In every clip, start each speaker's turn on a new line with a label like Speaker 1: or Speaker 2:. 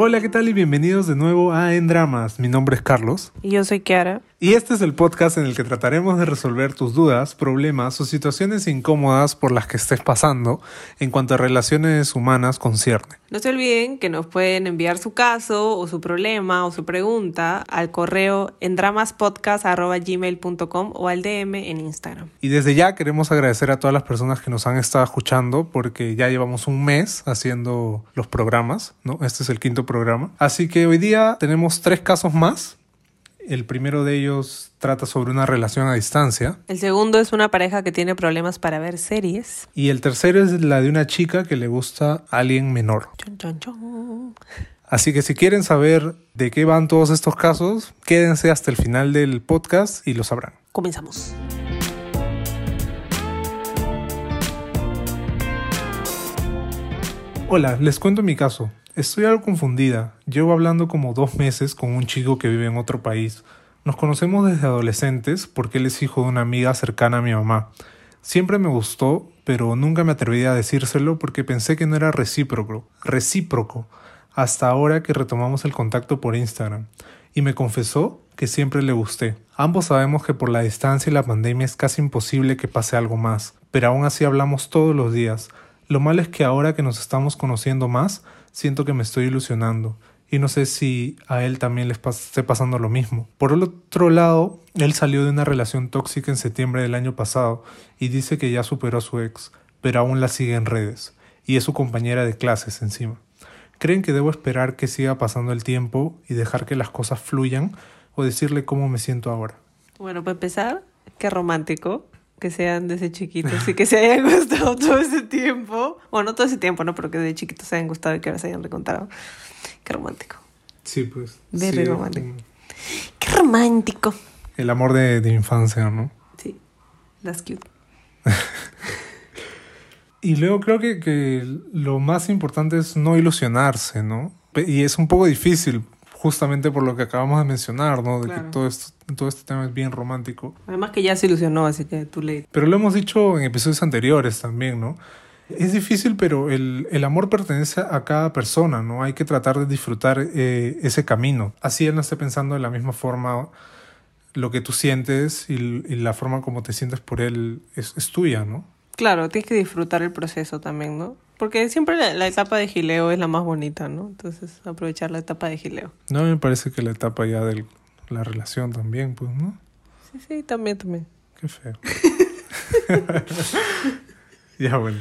Speaker 1: Hola, ¿qué tal? Y bienvenidos de nuevo a En Dramas. Mi nombre es Carlos.
Speaker 2: Y yo soy Kiara.
Speaker 1: Y este es el podcast en el que trataremos de resolver tus dudas, problemas o situaciones incómodas por las que estés pasando en cuanto a relaciones humanas concierne.
Speaker 2: No se olviden que nos pueden enviar su caso o su problema o su pregunta al correo en dramaspodcast.gmail.com o al DM en Instagram.
Speaker 1: Y desde ya queremos agradecer a todas las personas que nos han estado escuchando porque ya llevamos un mes haciendo los programas, ¿no? Este es el quinto programa. Así que hoy día tenemos tres casos más el primero de ellos trata sobre una relación a distancia.
Speaker 2: El segundo es una pareja que tiene problemas para ver series.
Speaker 1: Y el tercero es la de una chica que le gusta a alguien menor. Así que si quieren saber de qué van todos estos casos, quédense hasta el final del podcast y lo sabrán.
Speaker 2: Comenzamos.
Speaker 1: Hola, les cuento mi caso. Estoy algo confundida. Llevo hablando como dos meses con un chico que vive en otro país. Nos conocemos desde adolescentes porque él es hijo de una amiga cercana a mi mamá. Siempre me gustó, pero nunca me atreví a decírselo porque pensé que no era recíproco, recíproco, hasta ahora que retomamos el contacto por Instagram. Y me confesó que siempre le gusté. Ambos sabemos que por la distancia y la pandemia es casi imposible que pase algo más, pero aún así hablamos todos los días. Lo malo es que ahora que nos estamos conociendo más, siento que me estoy ilusionando y no sé si a él también le esté pasando lo mismo. Por el otro lado, él salió de una relación tóxica en septiembre del año pasado y dice que ya superó a su ex, pero aún la sigue en redes y es su compañera de clases encima. ¿Creen que debo esperar que siga pasando el tiempo y dejar que las cosas fluyan o decirle cómo me siento ahora?
Speaker 2: Bueno, para empezar, qué romántico que sean desde chiquitos y que se hayan gustado todo ese tiempo. Bueno, no todo ese tiempo, ¿no? Pero que de chiquitos se hayan gustado y que ahora se hayan recontado. Qué romántico.
Speaker 1: Sí, pues.
Speaker 2: Very romántico. Qué romántico.
Speaker 1: El amor de, de infancia, ¿no?
Speaker 2: Sí, that's cute.
Speaker 1: y luego creo que, que lo más importante es no ilusionarse, ¿no? Y es un poco difícil justamente por lo que acabamos de mencionar, ¿no? De que todo, esto, todo este tema es bien romántico.
Speaker 2: Además que ya se ilusionó, así que tú le...
Speaker 1: Pero lo hemos dicho en episodios anteriores también, ¿no? Es difícil, pero el, el amor pertenece a cada persona, ¿no? Hay que tratar de disfrutar eh, ese camino. Así él no esté pensando de la misma forma lo que tú sientes y, y la forma como te sientes por él es, es tuya, ¿no?
Speaker 2: Claro, tienes que disfrutar el proceso también, ¿no? Porque siempre la, etapa de gileo es la más bonita, ¿no? Entonces, aprovechar la etapa de gileo.
Speaker 1: No, me parece que la etapa ya de la relación también, pues, ¿no?
Speaker 2: Sí, sí, también, también.
Speaker 1: Qué feo. ya, bueno.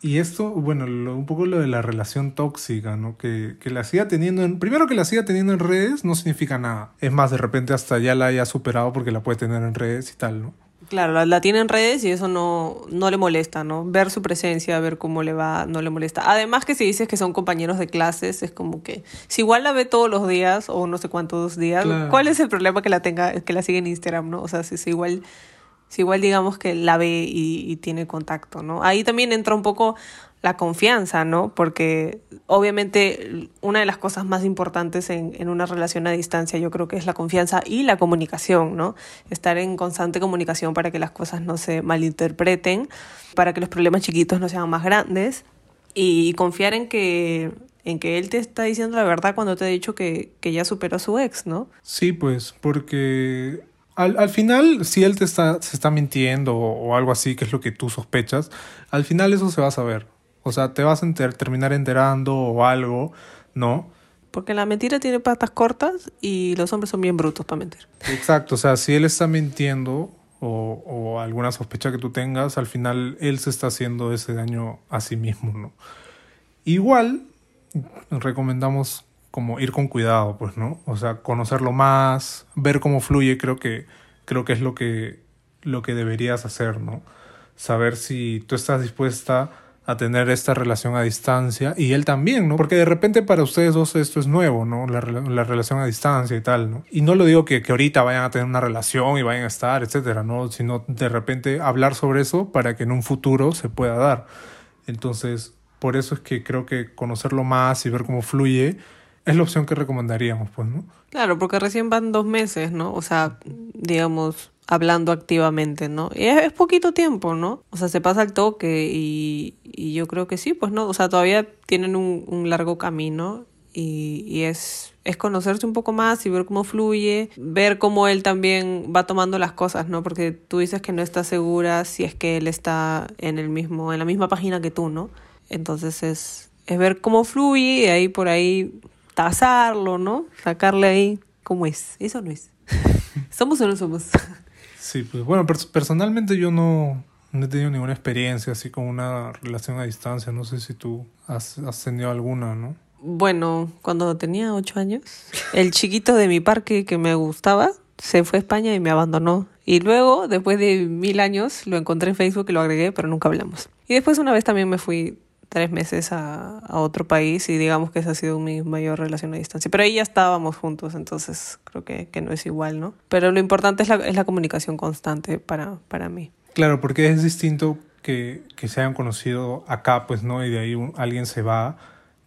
Speaker 1: Y esto, bueno, un poco lo de la relación tóxica, ¿no? Que, que la siga teniendo en... Primero que la siga teniendo en redes no significa nada. Es más, de repente hasta ya la haya superado porque la puede tener en redes y tal, ¿no?
Speaker 2: Claro, la, tiene en redes y eso no, no le molesta, ¿no? Ver su presencia, ver cómo le va, no le molesta. Además que si dices que son compañeros de clases, es como que si igual la ve todos los días o no sé cuántos días, ¿cuál es el problema que la tenga, que la siga en Instagram, ¿no? O sea, si, si igual si igual digamos que la ve y, y, tiene contacto, ¿no? Ahí también entra un poco la confianza, ¿no? Porque obviamente una de las cosas más importantes en, en, una relación a distancia yo creo que es la confianza y la comunicación, ¿no? Estar en constante comunicación para que las cosas no se malinterpreten, para que los problemas chiquitos no sean más grandes y confiar en que en que él te está diciendo la verdad cuando te ha dicho que, que ya superó a su ex, ¿no?
Speaker 1: Sí, pues, porque al, al, final, si él te está, se está mintiendo o, o, algo así, que es lo que tú sospechas, al final eso se va a saber. O sea, te vas a enter, terminar enterando o algo, ¿no?
Speaker 2: Porque la mentira tiene patas cortas y los hombres son bien brutos para mentir.
Speaker 1: Exacto, o sea, si él está mintiendo o, o alguna sospecha que tú tengas, al final él se está haciendo ese daño a sí mismo, ¿no? Igual, recomendamos como ir con cuidado, pues, ¿no? O sea, conocerlo más, ver cómo fluye, creo que, creo que es lo que, lo que deberías hacer, ¿no? Saber si tú estás dispuesta a tener esta relación a distancia y él también, ¿no? Porque de repente para ustedes dos esto es nuevo, ¿no? La, la relación a distancia y tal, ¿no? Y no lo digo que, que ahorita vayan a tener una relación y vayan a estar, etcétera, ¿no? Sino de repente hablar sobre eso para que en un futuro se pueda dar. Entonces, por eso es que creo que conocerlo más y ver cómo fluye es la opción que recomendaríamos, pues, ¿no?
Speaker 2: Claro, porque recién van dos meses, ¿no? O sea, digamos, hablando activamente, ¿no? Y es, es, poquito tiempo, ¿no? O sea, se pasa el toque y, y, yo creo que sí, pues no, o sea, todavía tienen un, un largo camino y, y es, es conocerse un poco más y ver cómo fluye, ver cómo él también va tomando las cosas, ¿no? Porque tú dices que no estás segura si es que él está en el mismo, en la misma página que tú, ¿no? Entonces es, es ver cómo fluye y ahí por ahí tasarlo, ¿no? Sacarle ahí cómo es. Eso no es. ¿Somos o no somos?
Speaker 1: Sí, pues bueno, pers- personalmente yo no, no he tenido ninguna experiencia así con una relación a distancia. No sé si tú has, has tenido alguna, ¿no?
Speaker 2: Bueno, cuando tenía ocho años, el chiquito de mi parque que me gustaba se fue a España y me abandonó. Y luego, después de mil años, lo encontré en Facebook y lo agregué, pero nunca hablamos. Y después una vez también me fui tres meses a, a otro país y digamos que esa ha sido mi mayor relación a distancia. Pero ahí ya estábamos juntos, entonces creo que, que no es igual, ¿no? Pero lo importante es la, es la comunicación constante para, para mí.
Speaker 1: Claro, porque es distinto que, que se hayan conocido acá, pues, ¿no? Y de ahí un- alguien se va,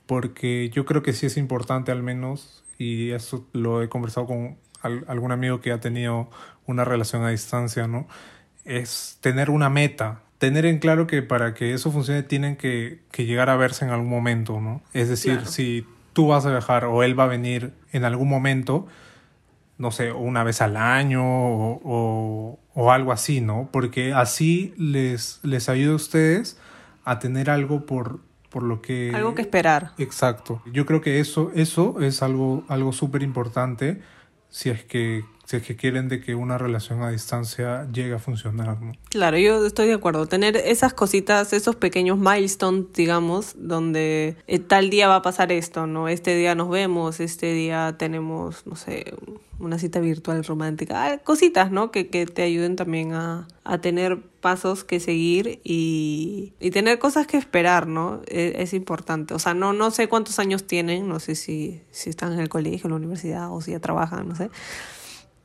Speaker 1: porque yo creo que sí es importante al menos, y eso lo he conversado con al- algún amigo que ha tenido una relación a distancia, ¿no? Es tener una meta, tener en claro que para que eso funcione tienen que, que llegar a verse en algún momento, ¿no? Es decir,
Speaker 2: Claro.
Speaker 1: si tú vas a viajar o él va a venir en algún momento, no sé, una vez al año o, o- o algo así, ¿no? Porque así les, les ayuda a ustedes a tener algo por, por lo que...
Speaker 2: Algo que esperar.
Speaker 1: Exacto. Yo creo que eso, eso es algo, algo súper importante si es que si es que quieren de que una relación a distancia llegue a funcionar.
Speaker 2: Claro, yo estoy de acuerdo. Tener esas cositas, esos pequeños milestones, digamos, donde eh, tal día va a pasar esto, ¿no? Este día nos vemos, este día tenemos, no sé, una cita virtual romántica. Ah, cositas, ¿no? Que, que te ayuden también a, a tener pasos que seguir y, y tener cosas que esperar, ¿no? Es, es importante. O sea, no, no sé cuántos años tienen, no sé si, si están en el colegio, en la universidad o si ya trabajan, no sé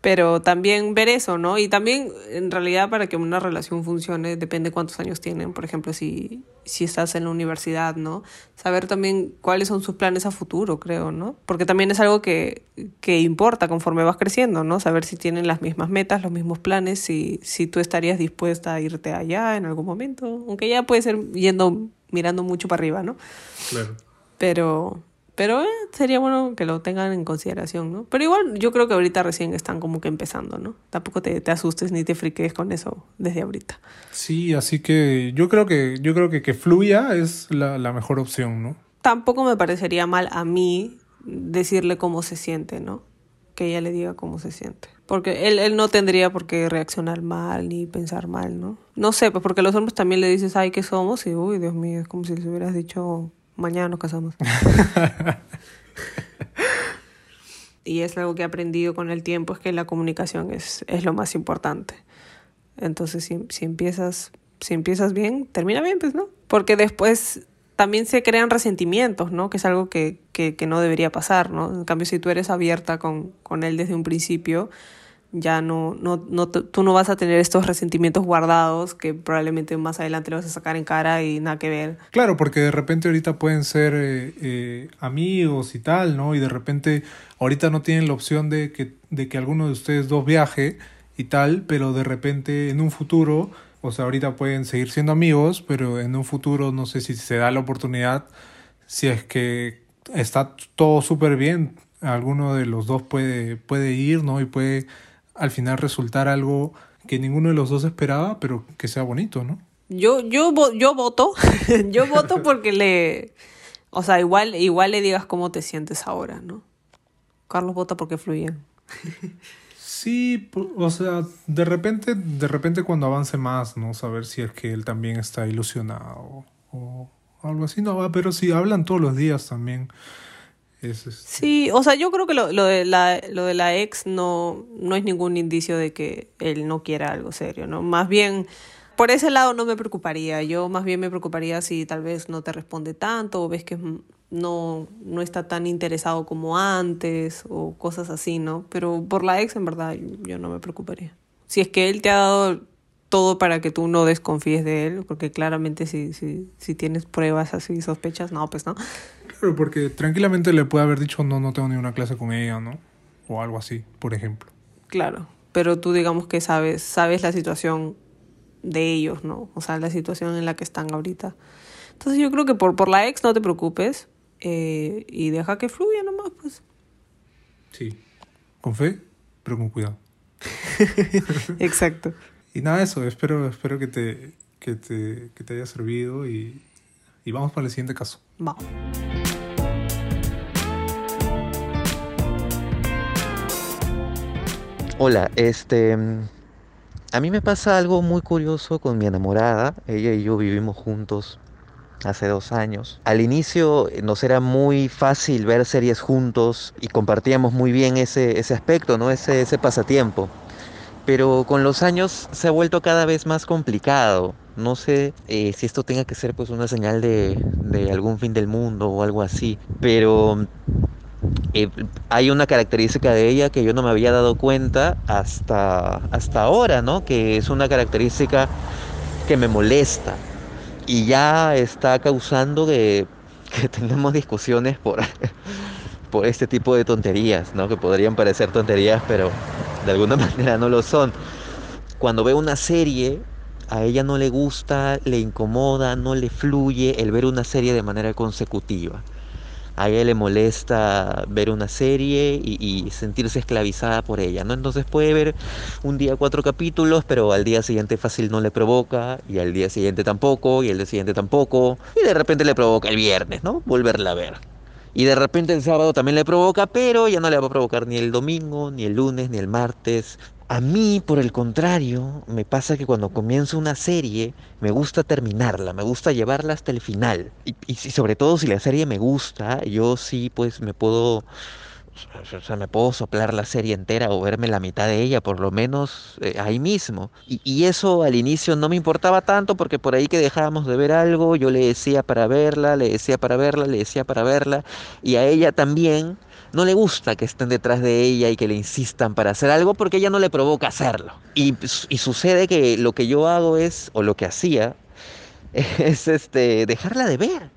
Speaker 2: pero también ver eso, ¿no? Y también, en realidad, para que una relación funcione, depende cuántos años tienen. Por ejemplo, si, si estás en la universidad, ¿no? Saber también cuáles son sus planes a futuro, creo, ¿no? Porque también es algo que, que importa conforme vas creciendo, ¿no? Saber si tienen las mismas metas, los mismos planes, si, si tú estarías dispuesta a irte allá en algún momento. Aunque ya puede ser yendo, mirando mucho para arriba, ¿no?
Speaker 1: Claro.
Speaker 2: Pero, pero eh, sería bueno que lo tengan en consideración, ¿no? Pero igual yo creo que ahorita recién están como que empezando, ¿no? Tampoco te, te asustes ni te friques con eso desde ahorita.
Speaker 1: Sí, así que yo creo que, yo creo que que fluya es la, la mejor opción, ¿no?
Speaker 2: Tampoco me parecería mal a mí decirle cómo se siente, ¿no? Que ella le diga cómo se siente. Porque él, él no tendría por qué reaccionar mal ni pensar mal, ¿no? No sé, pues porque los hombres también le dices, ay, ¿qué somos? Y, uy, Dios mío, es como si les hubieras dicho, mañana nos casamos. y es algo que he aprendido con el tiempo, es que la comunicación es, es lo más importante. Entonces, si, si, empiezas, si empiezas bien, termina bien, pues, ¿no? Porque después también se crean resentimientos, ¿no? Que es algo que, que, que no debería pasar, ¿no? En cambio, si tú eres abierta con, con él desde un principio, ya no, no, no, tú no vas a tener estos resentimientos guardados que probablemente más adelante lo vas a sacar en cara y nada que ver.
Speaker 1: Claro, porque de repente ahorita pueden ser eh, eh, amigos y tal, ¿no? Y de repente ahorita no tienen la opción de que, de que alguno de ustedes dos viaje y tal, pero de repente en un futuro, o sea, ahorita pueden seguir siendo amigos, pero en un futuro no sé si se da la oportunidad, si es que está todo súper bien, alguno de los dos puede, puede ir, ¿no? Y puede al final resultar algo que ninguno de los dos esperaba, pero que sea bonito, ¿no?
Speaker 2: Yo, yo, yo voto, yo voto porque le, o sea, igual, igual le digas cómo te sientes ahora, ¿no? Carlos vota porque fluyen.
Speaker 1: Sí, o sea, de repente, de repente cuando avance más, ¿no? Saber si es que él también está ilusionado o algo así, no, pero sí, hablan todos los días también. Es.
Speaker 2: Sí, o sea, yo creo que lo, lo, de la, lo de la ex no, no es ningún indicio de que él no quiera algo serio, ¿no? Más bien, por ese lado no me preocuparía. Yo más bien me preocuparía si tal vez no te responde tanto o ves que no, no está tan interesado como antes o cosas así, ¿no? Pero por la ex, en verdad, yo no me preocuparía. Si es que él te ha dado todo para que tú no desconfíes de él, porque claramente si, si, si tienes pruebas así, sospechas, no, pues no.
Speaker 1: Claro, porque tranquilamente le puede haber dicho, no, no tengo ni una clase con ella, ¿no? O algo así, por ejemplo.
Speaker 2: Claro, pero tú digamos que sabes, sabes la situación de ellos, ¿no? O sea, la situación en la que están ahorita. Entonces yo creo que por, por la ex no te preocupes, eh, y deja que fluya nomás, pues.
Speaker 1: Sí, con fe, pero con cuidado.
Speaker 2: Exacto.
Speaker 1: Y nada, eso, espero, espero que te, que te, que te haya servido y, y vamos para el siguiente caso.
Speaker 2: Vamos.
Speaker 3: Hola, este... A mí me pasa algo muy curioso con mi enamorada. Ella y yo vivimos juntos hace dos años. Al inicio eh, nos era muy fácil ver series juntos y compartíamos muy bien ese, ese aspecto, ¿no? ese, ese pasatiempo. Pero con los años se ha vuelto cada vez más complicado. No sé eh, si esto tenga que ser pues una señal de, de algún fin del mundo o algo así. Pero hay una característica de ella que yo no me había dado cuenta hasta, hasta ahora, ¿no? Que es una característica que me molesta y ya está causando que, que tengamos discusiones por, por este tipo de tonterías, ¿no? Que podrían parecer tonterías, pero de alguna manera no lo son. Cuando veo una serie, a ella no le gusta, le incomoda, no le fluye el ver una serie de manera consecutiva a ella le molesta ver una serie y, sentirse esclavizada por ella, ¿no? Entonces puede ver un día cuatro capítulos, pero al día siguiente fácil no le provoca, y al día siguiente tampoco, y al día siguiente tampoco, y de repente le provoca el viernes, ¿no? Volverla a ver. Y de repente el sábado también le provoca, pero ya no le va a provocar ni el domingo, ni el lunes, ni el martes, a mí, por el contrario, me pasa que cuando comienzo una serie, me gusta terminarla, me gusta llevarla hasta el final. Y, sobre todo si la serie me gusta, yo sí, pues me puedo, o sea, me puedo soplar la serie entera o verme la mitad de ella, por lo menos eh, ahí mismo. Y, y, eso al inicio no me importaba tanto porque por ahí que dejábamos de ver algo, yo le decía para verla, le decía para verla, le decía para verla, y a ella también no le gusta que estén detrás de ella y que le insistan para hacer algo porque ella no le provoca hacerlo. Y, sucede que lo que yo hago es, o lo que hacía, es este, dejarla de ver.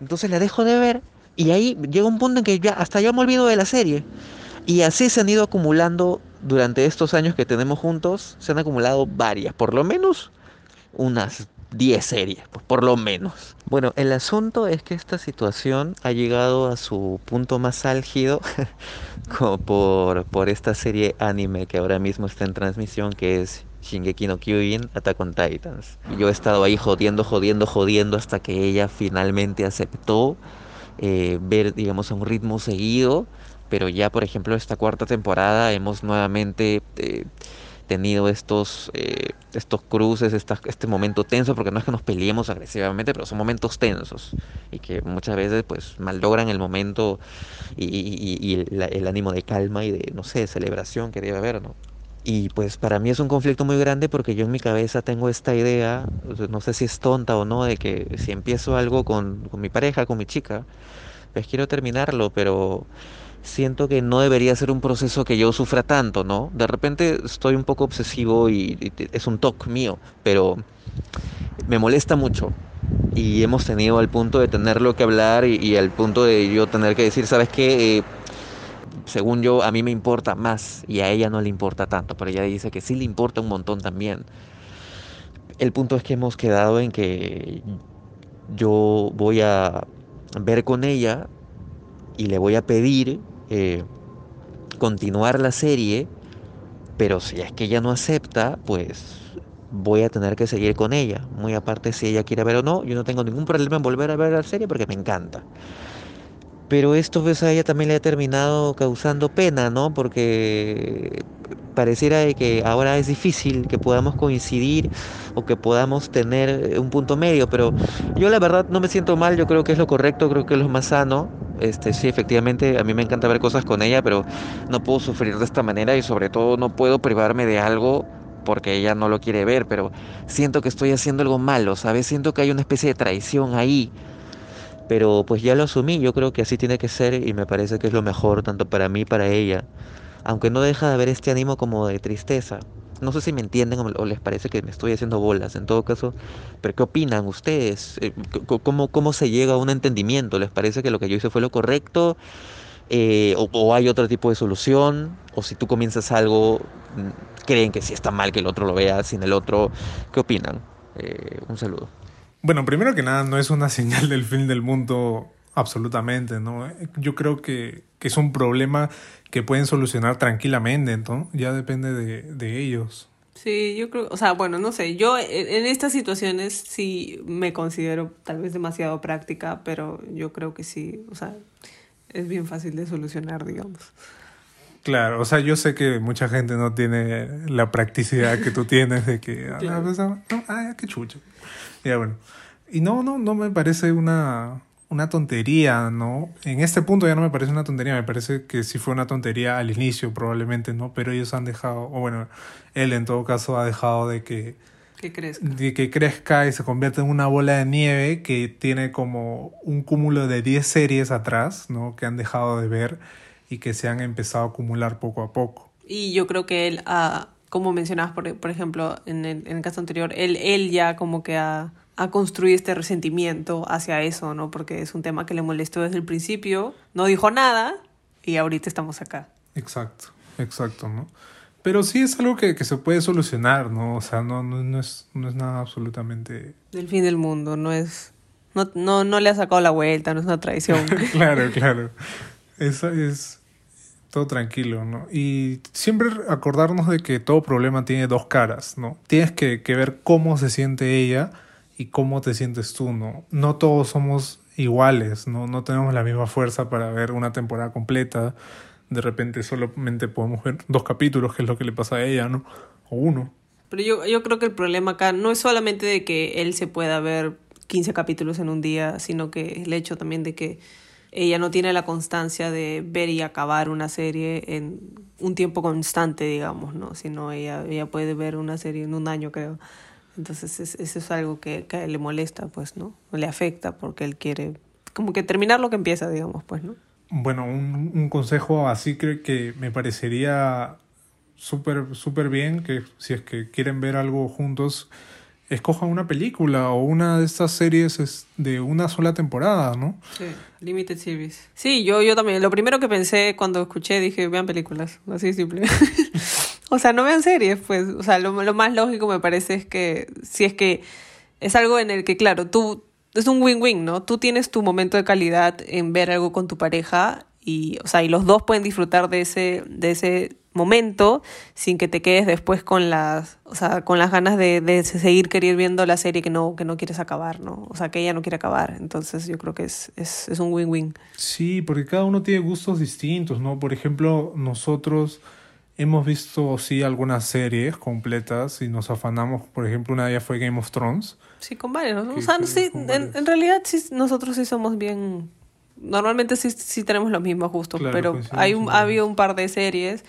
Speaker 3: Entonces la dejo de ver y ahí llega un punto en que ya hasta ya me olvido de la serie. Y así se han ido acumulando durante estos años que tenemos juntos, se han acumulado varias, por lo menos unas 10 series, pues, por lo menos. Bueno, el asunto es que esta situación ha llegado a su punto más álgido por, por esta serie anime que ahora mismo está en transmisión, que es Shingeki no Kyojin Attack on Titans. Yo he estado ahí jodiendo, jodiendo, jodiendo hasta que ella finalmente aceptó eh, ver, digamos, a un ritmo seguido. Pero ya, por ejemplo, esta cuarta temporada hemos nuevamente... Eh, tenido estos, eh, estos cruces, este momento tenso, porque no es que nos peleemos agresivamente, pero son momentos tensos y que muchas veces pues malogran el momento y, el, ánimo de calma y de, no sé, celebración que debe haber, ¿no? Y pues para mí es un conflicto muy grande porque yo en mi cabeza tengo esta idea, no sé si es tonta o no, de que si empiezo algo con, con mi pareja, con mi chica, pues quiero terminarlo, pero siento que no debería ser un proceso que yo sufra tanto, ¿no? De repente estoy un poco obsesivo y, es un toque mío, pero me molesta mucho. Y hemos tenido al punto de tenerlo que hablar y, al punto de yo tener que decir, ¿sabes qué? Eh, según yo, a mí me importa más y a ella no le importa tanto, pero ella dice que sí le importa un montón también. El punto es que hemos quedado en que yo voy a ver con ella y le voy a pedir eh, continuar la serie, pero si es que ella no acepta, pues voy a tener que seguir con ella. Muy aparte si ella quiere ver o no, yo no tengo ningún problema en volver a ver la serie porque me encanta. Pero esto pues a ella también le ha terminado causando pena, ¿no? Porque pareciera que ahora es difícil que podamos coincidir o que podamos tener un punto medio, pero yo la verdad no me siento mal, yo creo que es lo correcto, creo que es lo más sano. Este, sí, efectivamente, a mí me encanta ver cosas con ella, pero no puedo sufrir de esta manera y sobre todo no puedo privarme de algo porque ella no lo quiere ver, pero siento que estoy haciendo algo malo, ¿sabes? Siento que hay una especie de traición ahí. Pero pues ya lo asumí, yo creo que así tiene que ser y me parece que es lo mejor tanto para mí para ella aunque no deja de haber este ánimo como de tristeza. No sé si me entienden o les parece que me estoy haciendo bolas, en todo caso, pero ¿qué opinan ustedes? Eh, ¿Cómo, cómo se llega a un entendimiento? ¿Les parece que lo que yo hice fue lo correcto? Eh, o, hay otro tipo de solución? ¿O si tú comienzas algo, mm, creen que si está mal que el otro lo vea sin el otro? ¿Qué opinan? Eh, un saludo.
Speaker 1: Bueno, primero que nada, no es una señal del fin del mundo Absolutamente, ¿no? Yo creo que, que es un problema que pueden solucionar tranquilamente, ¿no? Ya depende de, de ellos.
Speaker 2: Sí, yo creo, o sea, bueno, no sé, yo en, estas situaciones sí me considero tal vez demasiado práctica, pero yo creo que sí, o sea, es bien fácil de solucionar, digamos.
Speaker 1: Claro, o sea, yo sé que mucha gente no tiene la practicidad que tú tienes de que, ah,
Speaker 2: Claro.
Speaker 1: pues, ah, no, ah, qué chucho. Ya bueno. Y no, no, no me parece una, una tontería, ¿no? En este punto ya no me parece una tontería, me parece que sí fue una tontería al inicio probablemente, ¿no? Pero ellos han dejado, o bueno, él en todo caso ha dejado de que,
Speaker 2: ¿Qué crees?
Speaker 1: de que crezca y se convierta en una bola de nieve que tiene como un cúmulo de 10 series atrás, ¿no? Que han dejado de ver y que se han empezado a acumular poco a poco.
Speaker 2: Y yo creo que él, ah, como mencionabas, por, por ejemplo, en el, en el caso anterior, él, él ya como que ha, ha construido este resentimiento hacia eso, ¿no? Porque es un tema que le molestó desde el principio, no dijo nada y ahorita estamos acá.
Speaker 1: Exacto, exacto, ¿no? Pero sí es algo que, que se puede solucionar, ¿no? O sea, no, no, no, es, no es nada absolutamente...
Speaker 2: Del fin del mundo, no es... No, no, no le ha sacado la vuelta, no es una traición.
Speaker 1: claro, claro. Eso es todo tranquilo, ¿no? Y siempre acordarnos de que todo problema tiene dos caras, ¿no? Tienes que, que ver cómo se siente ella y cómo te sientes tú, ¿no? No todos somos iguales, ¿no? No tenemos la misma fuerza para ver una temporada completa. De repente solamente podemos ver dos capítulos, que es lo que le pasa a ella, ¿no? O uno.
Speaker 2: Pero yo, yo creo que el problema acá no es solamente de que él se pueda ver 15 capítulos en un día, sino que el hecho también de que ella no tiene la constancia de ver y acabar una serie en un tiempo constante, digamos, ¿no? Sino ella, ella puede ver una serie en un año, creo. Entonces es- eso es algo que, que a él le molesta, pues, ¿no? Le afecta porque él quiere como que terminar lo que empieza, digamos, pues, ¿no?
Speaker 1: Bueno, un, un consejo así creo que me parecería súper súper bien que si es que quieren ver algo juntos, escojan una película o una de estas series es de una sola temporada, ¿no?
Speaker 2: Sí, Limited Series. Sí, yo, yo también. Lo primero que pensé cuando escuché, dije, vean películas. Así de simple. o sea, no vean series, pues. O sea, lo, lo más lógico me parece es que si es que es algo en el que, claro, tú... Es un win-win, ¿no? Tú tienes tu momento de calidad en ver algo con tu pareja y, o sea, y los dos pueden disfrutar de ese, de ese momento sin que te quedes después con las, o sea, con las ganas de, de seguir querer viendo la serie que no, que no quieres acabar, ¿no? O sea, que ella no quiere acabar. Entonces yo creo que es, es, es un win-win.
Speaker 1: Sí, porque cada uno tiene gustos distintos, ¿no? Por ejemplo, nosotros hemos visto, sí, algunas series completas y nos afanamos, por ejemplo, una de ellas fue Game of Thrones.
Speaker 2: Sí, con varios. O sea, sí, en, en realidad sí, nosotros sí somos bien... Normalmente sí, sí tenemos los mismos gustos,
Speaker 1: Claro,
Speaker 2: pero hay un, ha habido un par de series,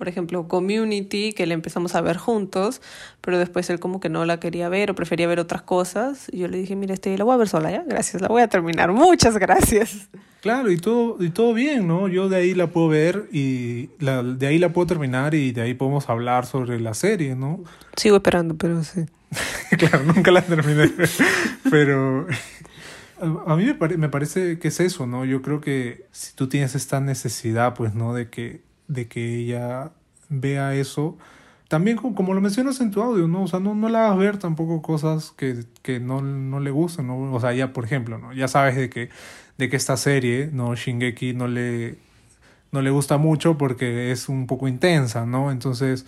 Speaker 2: por ejemplo, Community, que la empezamos a ver juntos, pero después él como que no la quería ver o prefería ver otras cosas. Y yo le dije, mira, este, la voy a ver sola, ¿ya? Gracias, la voy a terminar. Muchas gracias.
Speaker 1: Claro, y todo, y todo bien, ¿no? Yo de ahí la puedo ver y la, de ahí la puedo terminar y de ahí podemos hablar sobre la serie, ¿no?
Speaker 2: Sigo esperando, pero sí.
Speaker 1: claro, nunca la terminé. Pero a mí me, pare- me parece que es eso, ¿no? Yo creo que si tú tienes esta necesidad, pues, ¿no? De que, de que ella vea eso. También como, como lo mencionas en tu audio, ¿no? O sea, no, no la hagas ver tampoco cosas que, que no, no le gustan, ¿no? O sea, ya, por ejemplo, ¿no? Ya sabes de que, de que esta serie, ¿no? Shingeki no le, no le gusta mucho porque es un poco intensa, ¿no? Entonces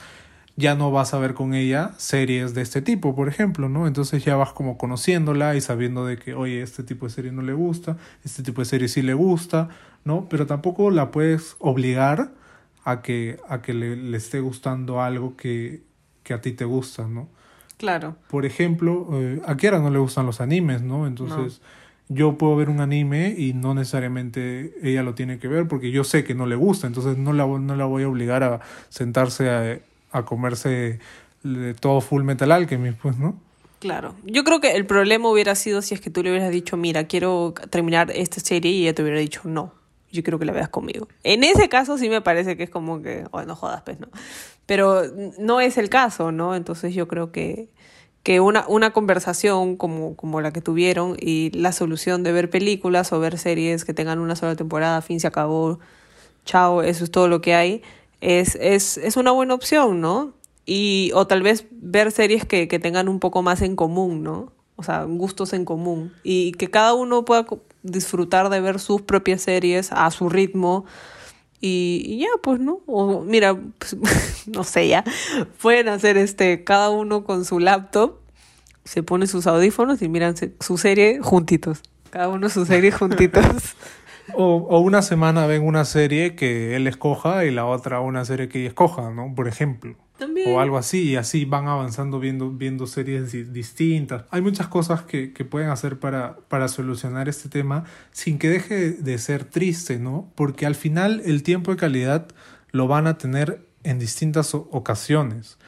Speaker 1: ya no vas a ver con ella series de este tipo, por ejemplo, ¿no? Entonces ya vas como conociéndola y sabiendo de que, oye, este tipo de serie no le gusta, este tipo de serie sí le gusta, ¿no? Pero tampoco la puedes obligar a que, a que le, le esté gustando algo que, que a ti te gusta, ¿no?
Speaker 2: Claro.
Speaker 1: Por ejemplo, eh, a Kiara no le gustan los animes, ¿no? Entonces yo puedo ver un anime y no necesariamente ella lo tiene que ver porque yo sé que no le gusta, entonces no la, no la voy a obligar a sentarse a, a comerse todo Full Metal Alchemist, pues, ¿no?
Speaker 2: Claro. Yo creo que el problema hubiera sido si es que tú le hubieras dicho, mira, quiero terminar esta serie y ella te hubiera dicho, no, yo quiero que la veas conmigo. En ese caso sí me parece que es como que, bueno, no jodas, pues, ¿no? Pero no es el caso, ¿no? Entonces yo creo que, que una, una conversación como, como la que tuvieron y la solución de ver películas o ver series que tengan una sola temporada, fin se acabó, chao, eso es todo lo que hay, es, es, es una buena opción, ¿no? Y, o tal vez ver series que, que tengan un poco más en común, ¿no? O sea, gustos en común. Y que cada uno pueda disfrutar de ver sus propias series a su ritmo. Y, y ya, pues, ¿no? O mira, pues, no sé, ya. Pueden hacer este, cada uno con su laptop, se pone sus audífonos y miran su serie juntitos. Cada uno su serie juntitos.
Speaker 1: O, o una semana ven una serie que él escoja y la otra una serie que ella escoja, ¿no? Por ejemplo. O algo así, y así van avanzando viendo, viendo series di- distintas. Hay muchas cosas que, que pueden hacer para, para solucionar este tema sin que deje de ser triste, ¿no? Porque al final el tiempo de calidad lo van a tener en distintas ocasiones.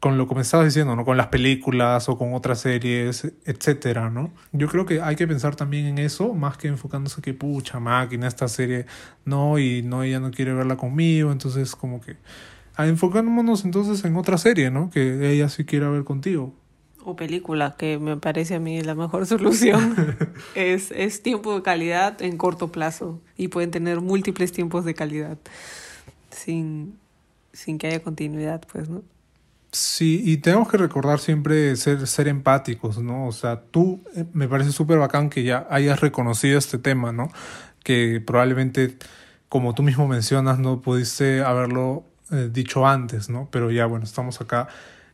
Speaker 1: Con lo que me estabas diciendo, ¿no? Con las películas o con otras series, etcétera, ¿no? Yo creo que hay que pensar también en eso, más que enfocándose que, pucha, máquina, esta serie, no, y no, ella no quiere verla conmigo, entonces como que... Ah, Enfocémonos entonces en otra serie, ¿no? Que ella sí quiera ver contigo.
Speaker 2: O película, que me parece a mí la mejor solución. es, es tiempo de calidad en corto plazo. Y pueden tener múltiples tiempos de calidad. Sin, sin que haya continuidad, pues, ¿no?
Speaker 1: Sí, y tenemos que recordar siempre ser, ser empáticos, ¿no? O sea, tú eh, me parece súper bacán que ya hayas reconocido este tema, ¿no? Que probablemente, como tú mismo mencionas, no pudiste haberlo eh, dicho antes, ¿no? Pero ya, bueno, estamos acá.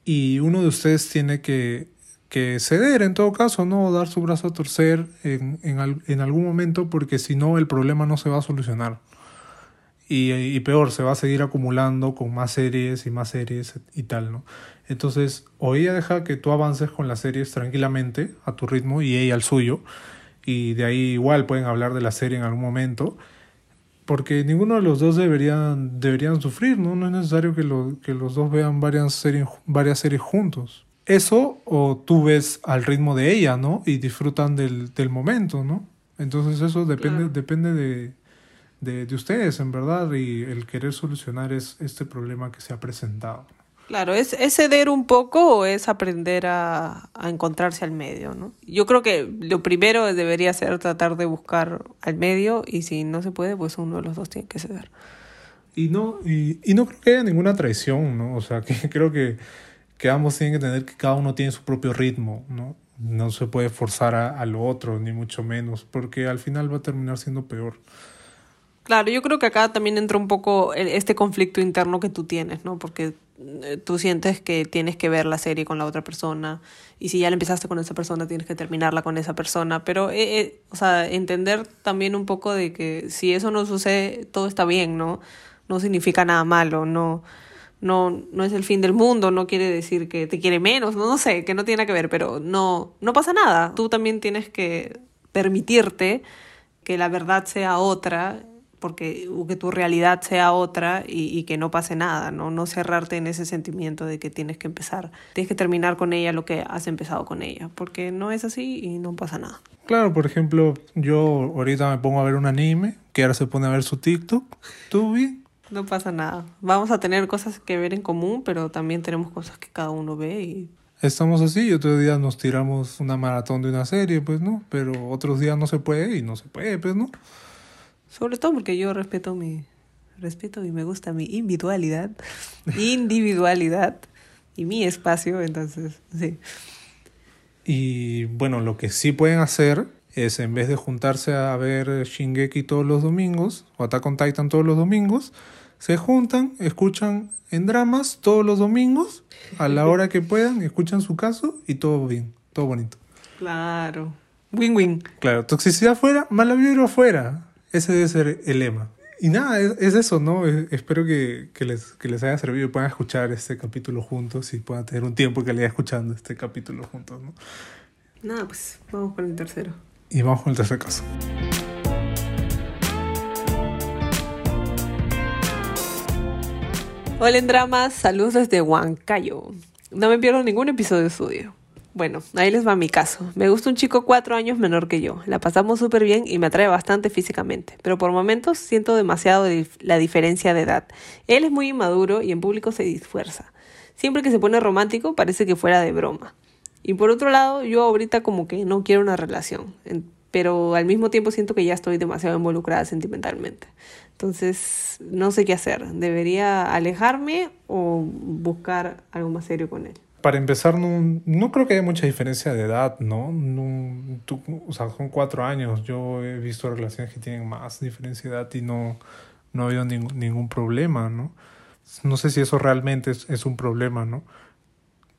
Speaker 1: Y uno de ustedes tiene que, que ceder en todo caso, ¿no? Dar su brazo a torcer en, en, en algún momento, porque si no, el problema no se va a solucionar. Y, y peor, se va a seguir acumulando con más series y más series y tal, ¿no? Entonces, o ella deja que tú avances con las series tranquilamente, a tu ritmo, y ella al suyo, y de ahí igual pueden hablar de la serie en algún momento, porque ninguno de los dos deberían, deberían sufrir, ¿no? No es necesario que, lo- que los dos vean varias series, varias series juntos. Eso, o tú ves al ritmo de ella, ¿no? Y disfrutan del, del momento, ¿no? Entonces eso depende,
Speaker 2: Claro.
Speaker 1: depende de, de, de ustedes, en verdad, y el querer solucionar es este problema que se ha presentado.
Speaker 2: Claro, ¿es, es ceder un poco o es aprender a, a encontrarse al medio, ¿no? Yo creo que lo primero debería ser tratar de buscar al medio y si no se puede, pues uno de los dos tiene que ceder.
Speaker 1: Y no, y, y no creo que haya ninguna traición, ¿no? O sea, que creo que, que ambos tienen que entender que cada uno tiene su propio ritmo, ¿no? No se puede forzar a, a lo otro, ni mucho menos, porque al final va a terminar siendo peor.
Speaker 2: Claro, yo creo que acá también entra un poco el- este conflicto interno que tú tienes, ¿no? Porque tú sientes que tienes que ver la serie con la otra persona y si ya la empezaste con esa persona tienes que terminarla con esa persona, pero, eh, eh, o sea, entender también un poco de que si eso no sucede, todo está bien, ¿no? No significa nada malo, no, no, no es el fin del mundo, no quiere decir que te quiere menos, no, no sé, que no tiene que ver, pero no, no pasa nada. Tú también tienes que permitirte que la verdad sea otra, porque que tu realidad sea otra y, y que no pase nada, ¿no? No cerrarte en ese sentimiento de que tienes que empezar, tienes que terminar con ella lo que has empezado con ella, porque no es así y no pasa nada.
Speaker 1: Claro, por ejemplo, yo ahorita me pongo a ver un anime, que ahora se pone a ver su TikTok. ¿Tú bien?
Speaker 2: No pasa nada. Vamos a tener cosas que ver en común, pero también tenemos cosas que cada uno ve y
Speaker 1: Estamos así y otros días nos tiramos una maratón de una serie, pues, ¿no? Pero otros días no se puede y no se puede, pues, ¿no?
Speaker 2: Sobre todo porque yo respeto mi respeto y me gusta mi individualidad, individualidad y mi espacio, entonces, sí.
Speaker 1: Y bueno, lo que sí pueden hacer es en vez de juntarse a ver Shingeki todos los domingos o Attack on Titan todos los domingos, se juntan, escuchan en dramas todos los domingos a la hora que puedan, escuchan su caso y todo bien, todo bonito.
Speaker 2: Claro. Win-win.
Speaker 1: Claro, toxicidad fuera, mala vibra afuera. Ese debe ser el lema. Y nada, es, es eso, ¿no? Es- espero que, que les, que les haya servido y puedan escuchar este capítulo juntos y puedan tener un tiempo que le escuchando este capítulo juntos, ¿no?
Speaker 2: Nada, pues vamos con el tercero.
Speaker 1: Y vamos con el tercer caso.
Speaker 2: Hola en dramas, saludos desde Huancayo. No me pierdo ningún episodio de estudio. Bueno, ahí les va mi caso. Me gusta un chico cuatro años menor que yo. La pasamos súper bien y me atrae bastante físicamente, pero por momentos siento demasiado la diferencia de edad. Él es muy inmaduro y en público se disfuerza. Siempre que se pone romántico parece que fuera de broma. Y por otro lado, yo ahorita como que no quiero una relación, pero al mismo tiempo siento que ya estoy demasiado involucrada sentimentalmente. Entonces, no sé qué hacer. ¿Debería alejarme o buscar algo más serio con él?
Speaker 1: Para empezar, no, no creo que haya mucha diferencia de edad, ¿no? tú, o sea, son cuatro años. Yo he visto relaciones que tienen más diferencia de edad y no, no ha habido ningún, ningún problema, ¿no? No sé si eso realmente es, un problema, ¿no?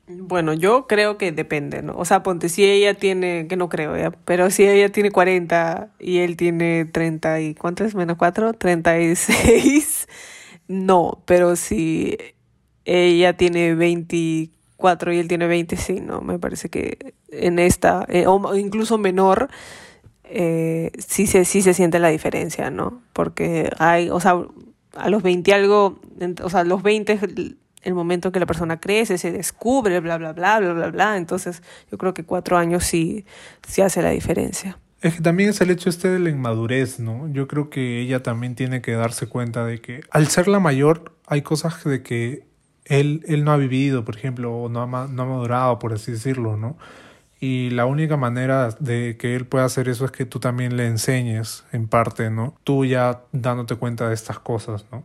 Speaker 2: Bueno, yo creo que depende, ¿no? O sea, ponte, si ella tiene, que no creo, ¿ya? pero si ella tiene 40 y él tiene 30 y, ¿cuánto es? Menos 4, 36, no, pero si ella tiene 24 y él tiene 20, sí, no, me parece que en esta, eh, o incluso menor, eh, sí, se, sí se siente la diferencia, ¿no? Porque hay, o sea, a los 20 algo, o sea, los 20 el momento que la persona crece, se descubre, bla, bla, bla, bla, bla, bla. Entonces yo creo que cuatro años sí, sí hace la diferencia.
Speaker 1: Es que también es el hecho este de la inmadurez, ¿no? Yo creo que ella también tiene que darse cuenta de que al ser la mayor hay cosas de que él, él no ha vivido, por ejemplo, o no ha, no ha madurado, por así decirlo, ¿no? Y la única manera de que él pueda hacer eso es que tú también le enseñes, en parte, ¿no? Tú ya dándote cuenta de estas cosas, ¿no?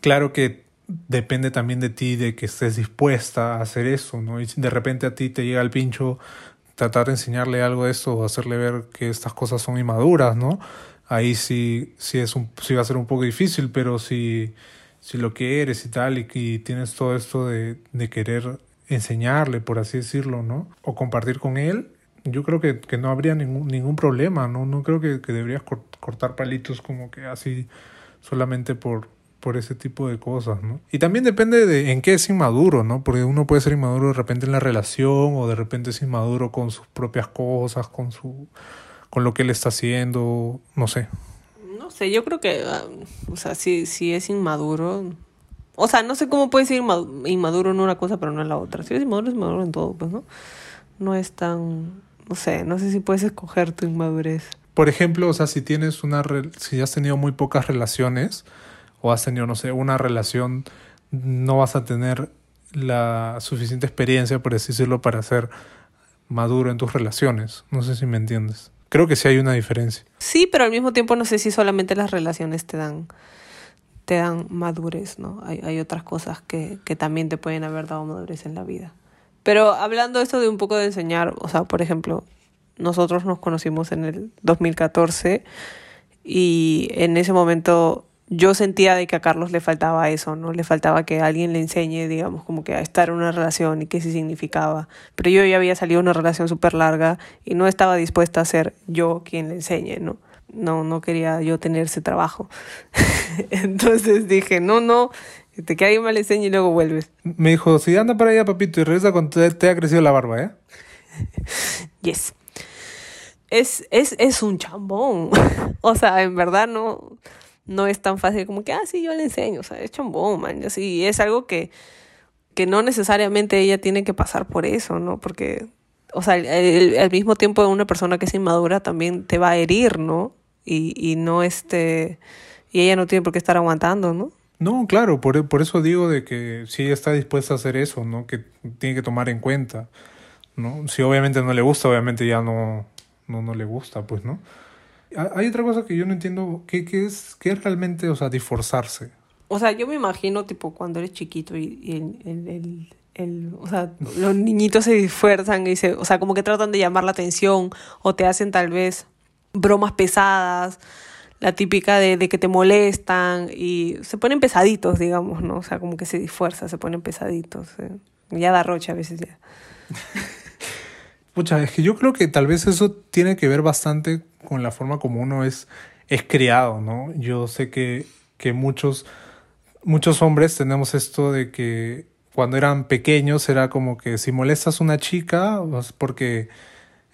Speaker 1: Claro que depende también de ti, de que estés dispuesta a hacer eso, ¿no? Y si de repente a ti te llega el pincho tratar de enseñarle algo de eso o hacerle ver que estas cosas son inmaduras, ¿no? Ahí sí, sí, es un, sí va a ser un poco difícil, pero si, si lo que eres y tal, y, tienes todo esto de, de, querer enseñarle, por así decirlo, ¿no? O compartir con él, yo creo que, que no habría ningún, ningún problema, ¿no? No creo que, que deberías cortar palitos como que así solamente por, por ese tipo de cosas, ¿no? Y también depende de en qué es inmaduro, ¿no? Porque uno puede ser inmaduro de repente en la relación o de repente es inmaduro con sus propias cosas, con su con lo que él está haciendo, no sé.
Speaker 2: No sé, yo creo que ah, o sea, si si es inmaduro, o sea, no sé cómo puede ser inmaduro en una cosa pero no en la otra. Si es inmaduro es inmaduro en todo, pues, ¿no? No es tan no sé, no sé si puedes escoger tu inmadurez.
Speaker 1: Por ejemplo, o sea, si tienes una si has tenido muy pocas relaciones, o has tenido, no sé, una relación, no vas a tener la suficiente experiencia, por decirlo, para ser maduro en tus relaciones. No sé si me entiendes. Creo que sí hay una diferencia.
Speaker 2: Sí, pero al mismo tiempo no sé si solamente las relaciones te dan te dan madurez, ¿no? Hay, hay otras cosas que, que también te pueden haber dado madurez en la vida. Pero hablando esto de un poco de enseñar, o sea, por ejemplo, nosotros nos conocimos en el 2014 y en ese momento yo sentía de que a Carlos le faltaba eso, ¿no? Le faltaba que alguien le enseñe, digamos, como que a estar en una relación y qué sí significaba. Pero yo ya había salido de una relación súper larga y no estaba dispuesta a ser yo quien le enseñe, ¿no? No, no quería yo tener ese trabajo. Entonces dije, no, no, te que alguien me le enseñe y luego vuelves.
Speaker 1: Me dijo, si anda para allá, papito, y regresa cuando te, te ha crecido la barba, ¿eh?
Speaker 2: yes. Es, es, es un chambón. o sea, en verdad no no es tan fácil como que, ah, sí, yo le enseño, o sea, es chambón, man, así, es algo que, que no necesariamente ella tiene que pasar por eso, ¿no? Porque, o sea, al mismo tiempo una persona que es inmadura también te va a herir, ¿no? Y, y no este, y ella no tiene por qué estar aguantando, ¿no?
Speaker 1: No, claro, por, por eso digo de que si ella está dispuesta a hacer eso, ¿no? Que tiene que tomar en cuenta, ¿no? Si obviamente no le gusta, obviamente ya no, no, no le gusta, pues, ¿no? Hay otra cosa que yo no entiendo, ¿qué, qué es, qué es realmente, o sea, disforzarse?
Speaker 2: O sea, yo me imagino, tipo, cuando eres chiquito y, el, el, el, o sea, los niñitos se disfuerzan y se, o sea, como que tratan de llamar la atención o te hacen tal vez bromas pesadas, la típica de, de que te molestan y se ponen pesaditos, digamos, ¿no? O sea, como que se disfuerza, se ponen pesaditos. ¿eh? Ya da rocha a veces ya.
Speaker 1: Pucha, es que yo creo que tal vez eso tiene que ver bastante con la forma como uno es, es criado, ¿no? Yo sé que, que muchos, muchos hombres tenemos esto de que cuando eran pequeños era como que si molestas a una chica es porque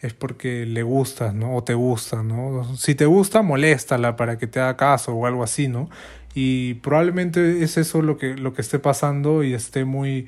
Speaker 1: es porque le gustas, ¿no? O te gusta, ¿no? Si te gusta, moléstala para que te haga caso o algo así, ¿no? Y probablemente es eso lo que, lo que esté pasando y esté muy,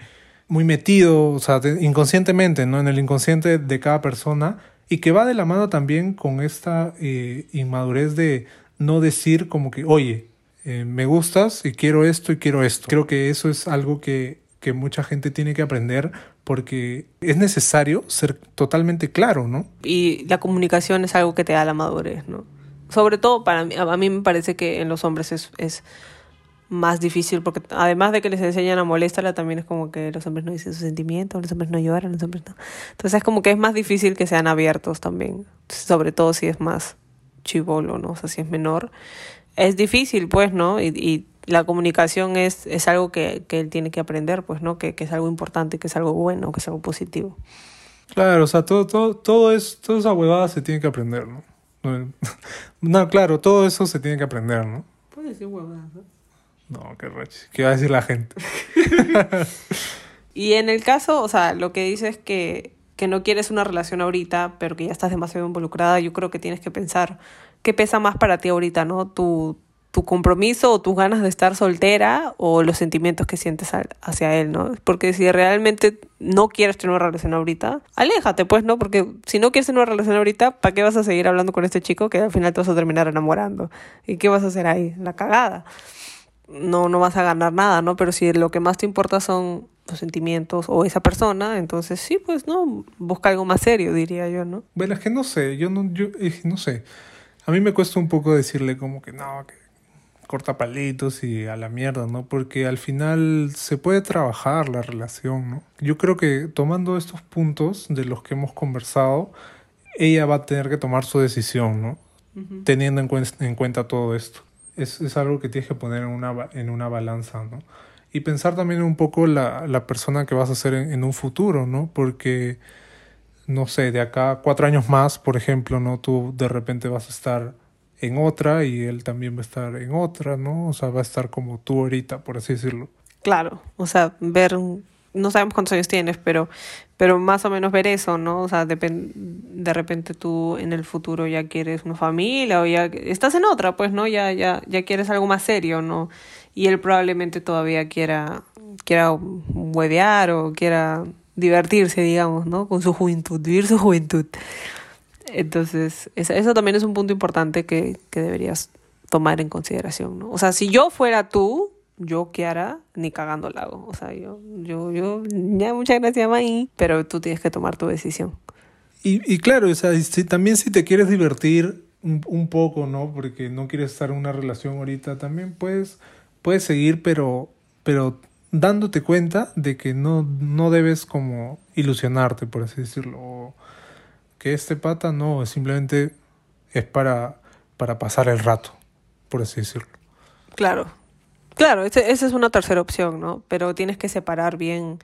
Speaker 1: muy metido, o sea, inconscientemente, ¿no? En el inconsciente de cada persona y que va de la mano también con esta eh, inmadurez de no decir como que, oye, eh, me gustas y quiero esto y quiero esto. Creo que eso es algo que, que mucha gente tiene que aprender porque es necesario ser totalmente claro, ¿no?
Speaker 2: Y la comunicación es algo que te da la madurez, ¿no? Sobre todo para mí, a mí me parece que en los hombres es, es más difícil porque además de que les enseñan a molestarla también es como que los hombres no dicen sus sentimientos, los hombres no lloran, los hombres no. Entonces es como que es más difícil que sean abiertos también, sobre todo si es más chivolo, ¿no? O sea, si es menor. Es difícil, pues, ¿no? Y, y la comunicación es, es algo que, que él tiene que aprender, pues, ¿no? Que, que es algo importante, que es algo bueno, que es algo positivo.
Speaker 1: Claro, o sea, todo, todo, todo es, toda esa huevada se tiene que aprender, ¿no? No, no, claro, todo eso se tiene que aprender, ¿no?
Speaker 2: Puede decir huevadas, ¿no?
Speaker 1: No, qué rache. ¿Qué va a decir la gente?
Speaker 2: Y en el caso, o sea, lo que dices es que, que no quieres una relación ahorita, pero que ya estás demasiado involucrada, yo creo que tienes que pensar qué pesa más para ti ahorita, ¿no? Tu, tu compromiso o tus ganas de estar soltera o los sentimientos que sientes al- hacia él, ¿no? Porque si realmente no quieres tener una relación ahorita, aléjate, pues, ¿no? Porque si no quieres tener una relación ahorita, ¿para qué vas a seguir hablando con este chico que al final te vas a terminar enamorando? ¿Y qué vas a hacer ahí? La cagada no, no vas a ganar nada, ¿no? Pero si lo que más te importa son los sentimientos o esa persona, entonces sí, pues no, busca algo más serio, diría yo, ¿no?
Speaker 1: Bueno, es que no sé, yo no, yo, es que no sé. A mí me cuesta un poco decirle como que no, que corta palitos y a la mierda, ¿no? Porque al final se puede trabajar la relación, ¿no? Yo creo que tomando estos puntos de los que hemos conversado, ella va a tener que tomar su decisión, ¿no? Teniendo en, en cuenta todo esto. Es, es algo que tienes que poner en una, en una balanza, ¿no? Y pensar también un poco la, la persona que vas a ser en, en un futuro, ¿no? Porque no sé, de acá cuatro años más, por ejemplo, ¿no? Tú de repente vas a estar en otra y él también va a estar en otra, ¿no? O sea, va a estar como tú ahorita, por así decirlo.
Speaker 2: Claro, o sea, ver, no sabemos cuántos años tienes, pero, pero más o menos ver eso, ¿no? O sea, depen- de repente tú en el futuro ya quieres una familia o ya estás en otra, pues, ¿no? Ya, ya, ya quieres algo más serio, ¿no? Y él probablemente todavía quiera, quiera huevear o quiera divertirse, digamos, ¿no? Con su juventud, vivir su juventud. Entonces, esa- eso también es un punto importante que, que deberías tomar en consideración, ¿no? O sea, si yo fuera tú, yo, Kiara, ni cagando la hago. O sea, yo, yo, yo, ya muchas gracias, May, pero tú tienes que tomar tu decisión.
Speaker 1: Y, y claro, o sea, si, también si te quieres divertir un, un poco, ¿no? Porque no quieres estar en una relación ahorita, también puedes, puedes seguir, pero, pero dándote cuenta de que no, no debes como ilusionarte, por así decirlo. O que este pata no, simplemente es para, para pasar el rato, por así decirlo.
Speaker 2: Claro, claro, ese- esa es una tercera opción, ¿no? Pero tienes que separar bien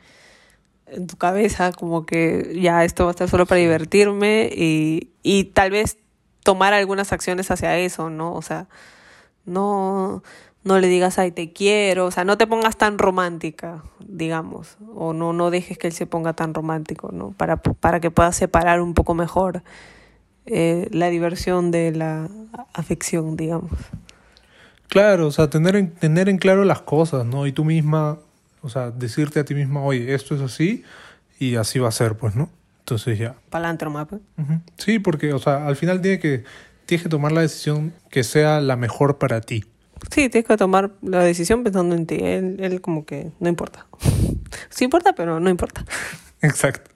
Speaker 2: en tu cabeza como que ya esto va a estar solo para divertirme y, y tal vez tomar algunas acciones hacia eso, ¿no? O sea, no, no le digas, ay, te quiero, o sea, no te pongas tan romántica, digamos, o no, no dejes que él se ponga tan romántico, ¿no? Para, para que puedas separar un poco mejor eh, la diversión de la afección, digamos.
Speaker 1: Claro, o sea, tener en, tener en claro las cosas, ¿no? Y tú misma, o sea, decirte a ti misma, oye, esto es así y así va a ser, pues, ¿no? Entonces ya.
Speaker 2: Palantro, mapa.
Speaker 1: Ujú. Sí, porque, o sea, al final tiene que, tienes que tomar la decisión que sea la mejor para ti.
Speaker 2: Sí, tienes que tomar la decisión pensando en ti. Él, él como que no importa. Sí importa, pero no importa.
Speaker 1: Exacto.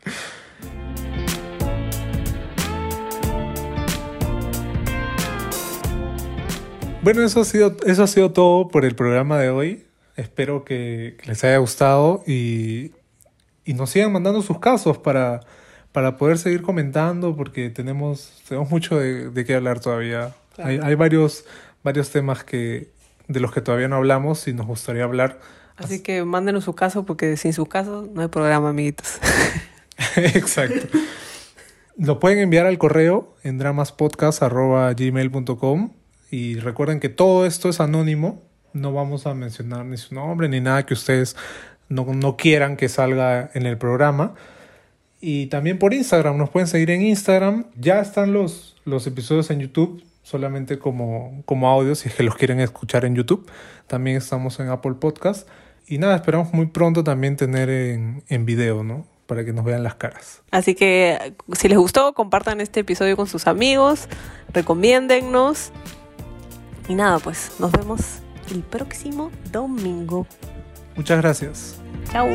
Speaker 1: Bueno, eso ha sido, eso ha sido todo por el programa de hoy. Espero que, que les haya gustado y, y nos sigan mandando sus casos para, para poder seguir comentando porque tenemos, tenemos mucho de, de qué hablar todavía.
Speaker 2: Claro.
Speaker 1: Hay, hay varios, varios temas que, de los que todavía no hablamos y nos gustaría hablar.
Speaker 2: Así que mándenos su caso porque sin su caso no hay programa, amiguitos.
Speaker 1: Exacto. Lo pueden enviar al correo en dramaspodcast.gmail.com y recuerden que todo esto es anónimo. No vamos a mencionar ni su nombre ni nada que ustedes no, no quieran que salga en el programa. Y también por Instagram, nos pueden seguir en Instagram. Ya están los, los episodios en YouTube, solamente como, como audio, si es que los quieren escuchar en YouTube. También estamos en Apple Podcast. Y nada, esperamos muy pronto también tener en, en video, ¿no? Para que nos vean las caras.
Speaker 2: Así que si les gustó, compartan este episodio con sus amigos, recomiéndennos. Y nada, pues nos vemos el próximo domingo.
Speaker 1: Muchas gracias.
Speaker 2: Chao.